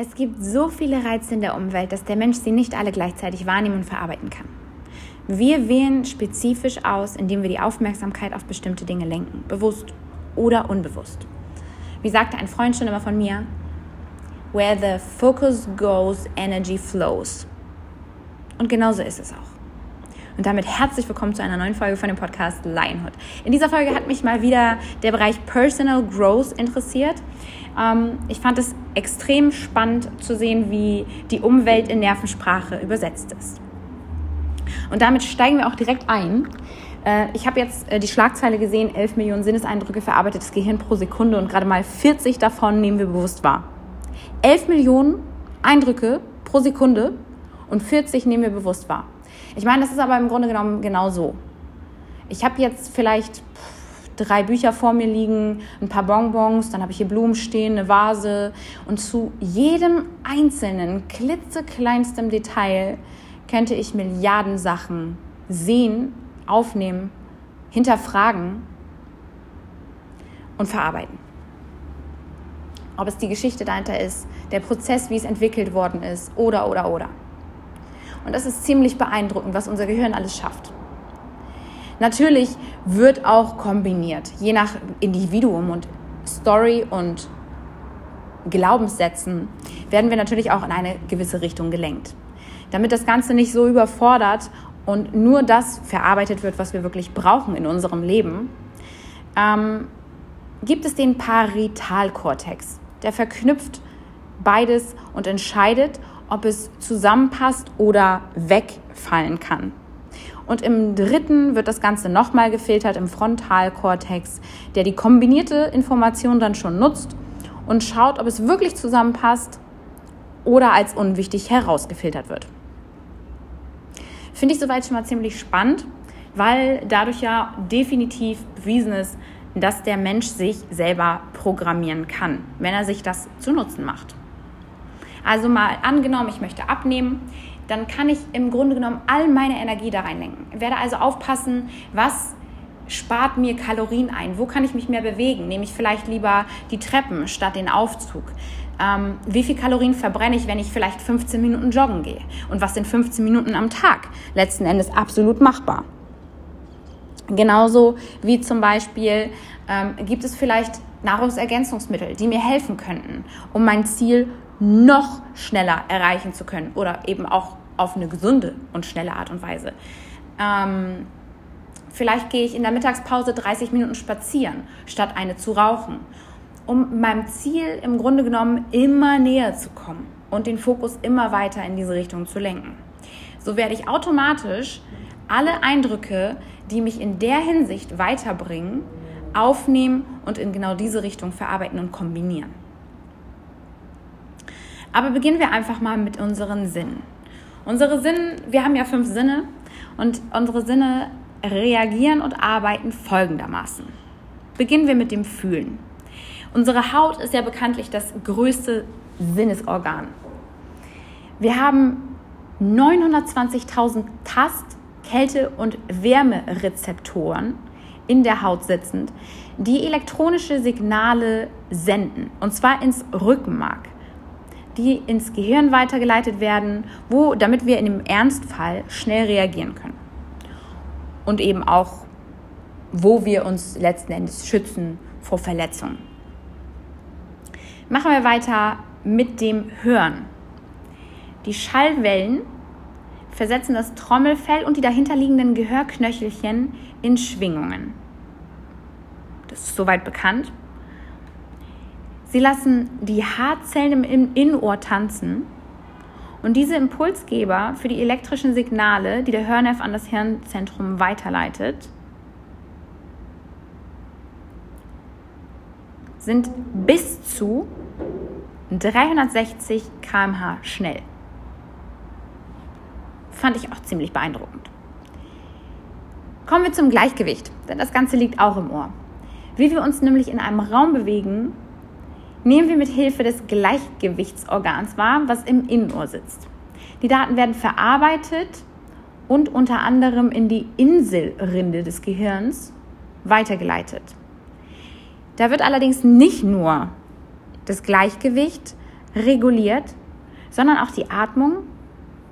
Es gibt so viele Reize in der Umwelt, dass der Mensch sie nicht alle gleichzeitig wahrnehmen und verarbeiten kann. Wir wählen spezifisch aus, indem wir die Aufmerksamkeit auf bestimmte Dinge lenken, bewusst oder unbewusst. Wie sagte ein Freund schon immer von mir, where the focus goes, energy flows. Und genauso ist es auch. Und damit herzlich willkommen zu einer neuen Folge von dem Podcast Lionhood. In dieser Folge hat mich mal wieder der Bereich Personal Growth interessiert. Ähm, ich fand es extrem spannend zu sehen, wie die Umwelt in Nervensprache übersetzt ist. Und damit steigen wir auch direkt ein. Äh, ich habe jetzt äh, die Schlagzeile gesehen, 11 Millionen Sinneseindrücke verarbeitetes Gehirn pro Sekunde und gerade mal 40 davon nehmen wir bewusst wahr. 11 Millionen Eindrücke pro Sekunde und 40 nehmen wir bewusst wahr. Ich meine, das ist aber im Grunde genommen genau so. Ich habe jetzt vielleicht drei Bücher vor mir liegen, ein paar Bonbons, dann habe ich hier Blumen stehen, eine Vase und zu jedem einzelnen klitzekleinstem Detail könnte ich Milliarden Sachen sehen, aufnehmen, hinterfragen und verarbeiten. Ob es die Geschichte dahinter ist, der Prozess, wie es entwickelt worden ist, oder, oder, oder. Und das ist ziemlich beeindruckend, was unser Gehirn alles schafft. Natürlich wird auch kombiniert, je nach Individuum und Story und Glaubenssätzen werden wir natürlich auch in eine gewisse Richtung gelenkt. Damit das Ganze nicht so überfordert und nur das verarbeitet wird, was wir wirklich brauchen in unserem Leben, ähm, gibt es den Paritalkortex. Der verknüpft beides und entscheidet, ob es zusammenpasst oder wegfallen kann. Und im dritten wird das Ganze nochmal gefiltert im Frontalkortex, der die kombinierte Information dann schon nutzt und schaut, ob es wirklich zusammenpasst oder als unwichtig herausgefiltert wird. Finde ich soweit schon mal ziemlich spannend, weil dadurch ja definitiv bewiesen ist, dass der Mensch sich selber programmieren kann, wenn er sich das zu Nutzen macht. Also mal angenommen, ich möchte abnehmen, dann kann ich im Grunde genommen all meine Energie da reinlenken. Ich werde also aufpassen, was spart mir Kalorien ein? Wo kann ich mich mehr bewegen? Nehme ich vielleicht lieber die Treppen statt den Aufzug? Ähm, wie viel Kalorien verbrenne ich, wenn ich vielleicht 15 Minuten joggen gehe? Und was sind 15 Minuten am Tag? Letzten Endes absolut machbar. Genauso wie zum Beispiel ähm, gibt es vielleicht Nahrungsergänzungsmittel, die mir helfen könnten, um mein Ziel noch schneller erreichen zu können oder eben auch auf eine gesunde und schnelle Art und Weise. Ähm, vielleicht gehe ich in der Mittagspause 30 Minuten spazieren, statt eine zu rauchen, um meinem Ziel im Grunde genommen immer näher zu kommen und den Fokus immer weiter in diese Richtung zu lenken. So werde ich automatisch alle Eindrücke, die mich in der Hinsicht weiterbringen, aufnehmen und in genau diese Richtung verarbeiten und kombinieren. Aber beginnen wir einfach mal mit unseren Sinnen. Unsere Sinne, wir haben ja fünf Sinne und unsere Sinne reagieren und arbeiten folgendermaßen. Beginnen wir mit dem Fühlen. Unsere Haut ist ja bekanntlich das größte Sinnesorgan. Wir haben 920.000 Tast-, Kälte- und Wärmerezeptoren in der Haut sitzend, die elektronische Signale senden, und zwar ins Rückenmark die ins Gehirn weitergeleitet werden, wo, damit wir in dem Ernstfall schnell reagieren können. Und eben auch, wo wir uns letzten Endes schützen vor Verletzungen. Machen wir weiter mit dem Hören. Die Schallwellen versetzen das Trommelfell und die dahinterliegenden Gehörknöchelchen in Schwingungen. Das ist soweit bekannt. Sie lassen die Haarzellen im Innenohr tanzen und diese Impulsgeber für die elektrischen Signale, die der Hörnerv an das Hirnzentrum weiterleitet, sind bis zu 360 km/h schnell. Fand ich auch ziemlich beeindruckend. Kommen wir zum Gleichgewicht, denn das Ganze liegt auch im Ohr. Wie wir uns nämlich in einem Raum bewegen, nehmen wir mit Hilfe des Gleichgewichtsorgans wahr, was im Innenohr sitzt. Die Daten werden verarbeitet und unter anderem in die Inselrinde des Gehirns weitergeleitet. Da wird allerdings nicht nur das Gleichgewicht reguliert, sondern auch die Atmung,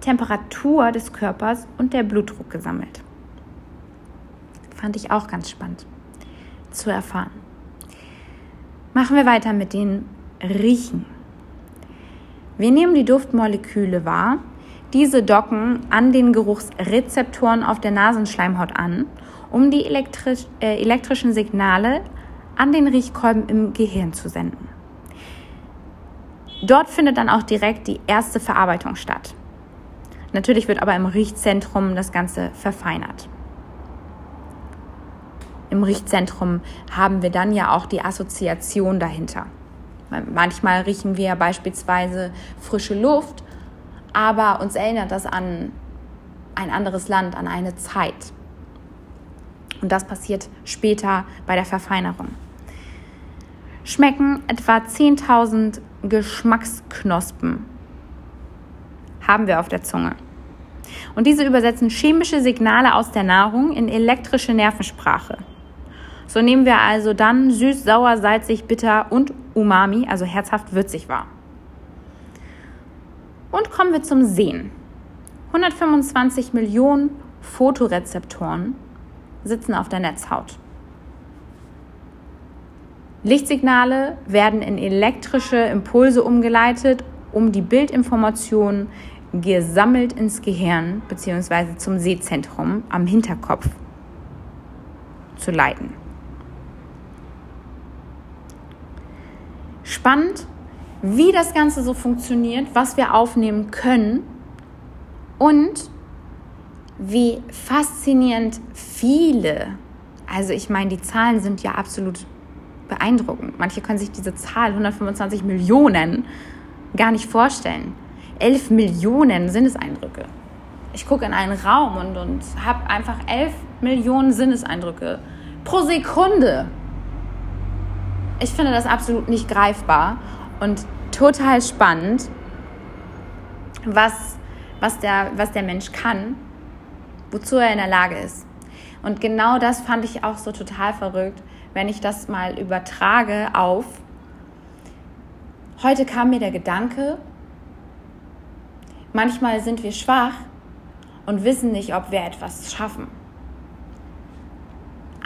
Temperatur des Körpers und der Blutdruck gesammelt. Fand ich auch ganz spannend zu erfahren. Machen wir weiter mit den Riechen. Wir nehmen die Duftmoleküle wahr. Diese docken an den Geruchsrezeptoren auf der Nasenschleimhaut an, um die elektrisch, äh, elektrischen Signale an den Riechkolben im Gehirn zu senden. Dort findet dann auch direkt die erste Verarbeitung statt. Natürlich wird aber im Riechzentrum das Ganze verfeinert. Im Riechzentrum haben wir dann ja auch die Assoziation dahinter. Manchmal riechen wir beispielsweise frische Luft, aber uns erinnert das an ein anderes Land, an eine Zeit. Und das passiert später bei der Verfeinerung. Schmecken etwa 10.000 Geschmacksknospen haben wir auf der Zunge. Und diese übersetzen chemische Signale aus der Nahrung in elektrische Nervensprache. So nehmen wir also dann süß, sauer, salzig, bitter und umami, also herzhaft, würzig wahr. Und kommen wir zum Sehen. 125 Millionen Fotorezeptoren sitzen auf der Netzhaut. Lichtsignale werden in elektrische Impulse umgeleitet, um die Bildinformationen gesammelt ins Gehirn bzw. zum Sehzentrum am Hinterkopf zu leiten. Spannend, wie das Ganze so funktioniert, was wir aufnehmen können und wie faszinierend viele, also ich meine, die Zahlen sind ja absolut beeindruckend. Manche können sich diese Zahl 125 Millionen gar nicht vorstellen. 11 Millionen Sinneseindrücke. Ich gucke in einen Raum und, und habe einfach 11 Millionen Sinneseindrücke pro Sekunde. Ich finde das absolut nicht greifbar und total spannend, was, was, der, was der Mensch kann, wozu er in der Lage ist. Und genau das fand ich auch so total verrückt, wenn ich das mal übertrage auf, heute kam mir der Gedanke, manchmal sind wir schwach und wissen nicht, ob wir etwas schaffen.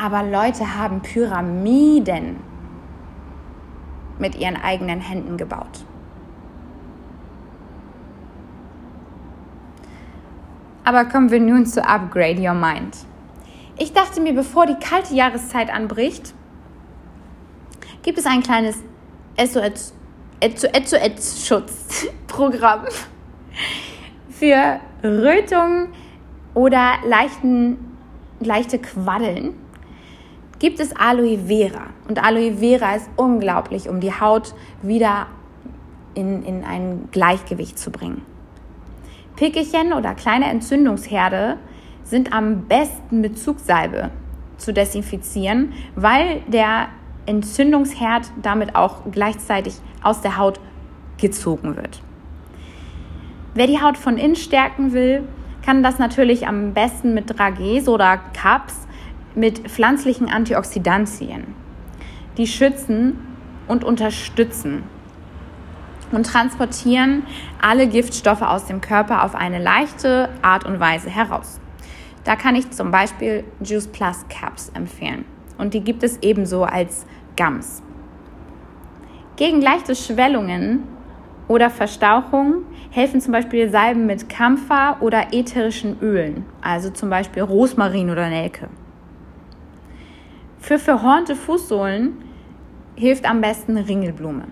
Aber Leute haben Pyramiden mit ihren eigenen Händen gebaut. Aber kommen wir nun zu Upgrade Your Mind. Ich dachte mir, bevor die kalte Jahreszeit anbricht, gibt es ein kleines SOS-Schutzprogramm für Rötungen oder leichten, leichte Quaddeln. Gibt es Aloe Vera. Und Aloe Vera ist unglaublich, um die Haut wieder in, in ein Gleichgewicht zu bringen. Pickelchen oder kleine Entzündungsherde sind am besten mit Zugsalbe zu desinfizieren, weil der Entzündungsherd damit auch gleichzeitig aus der Haut gezogen wird. Wer die Haut von innen stärken will, kann das natürlich am besten mit Dragees oder Caps mit pflanzlichen Antioxidantien. Die schützen und unterstützen und transportieren alle Giftstoffe aus dem Körper auf eine leichte Art und Weise heraus. Da kann ich zum Beispiel Juice Plus Caps empfehlen. Und die gibt es ebenso als Gums. Gegen leichte Schwellungen oder Verstauchung helfen zum Beispiel Salben mit Kampfer oder ätherischen Ölen, also zum Beispiel Rosmarin oder Nelke. Für verhornte Fußsohlen hilft am besten Ringelblume.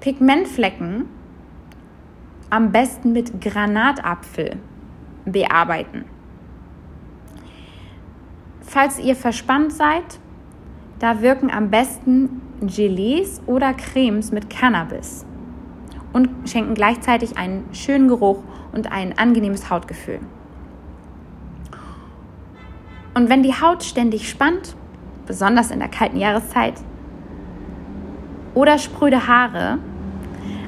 Pigmentflecken am besten mit Granatapfel bearbeiten. Falls ihr verspannt seid, da wirken am besten Gelees oder Cremes mit Cannabis und schenken gleichzeitig einen schönen Geruch und ein angenehmes Hautgefühl. Und wenn die Haut ständig spannt, besonders in der kalten Jahreszeit, oder spröde Haare,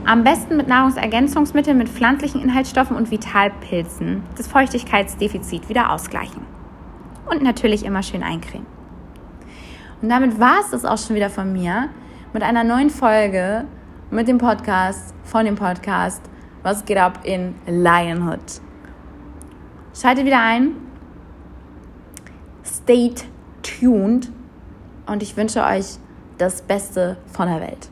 am besten mit Nahrungsergänzungsmitteln mit pflanzlichen Inhaltsstoffen und Vitalpilzen das Feuchtigkeitsdefizit wieder ausgleichen. Und natürlich immer schön eincremen. Und damit war es das auch schon wieder von mir. mit einer neuen Folge mit dem Podcast, von dem Podcast Was geht ab in Lionhood. Schaltet wieder ein. Stay tuned. Und ich wünsche euch das Beste von der Welt.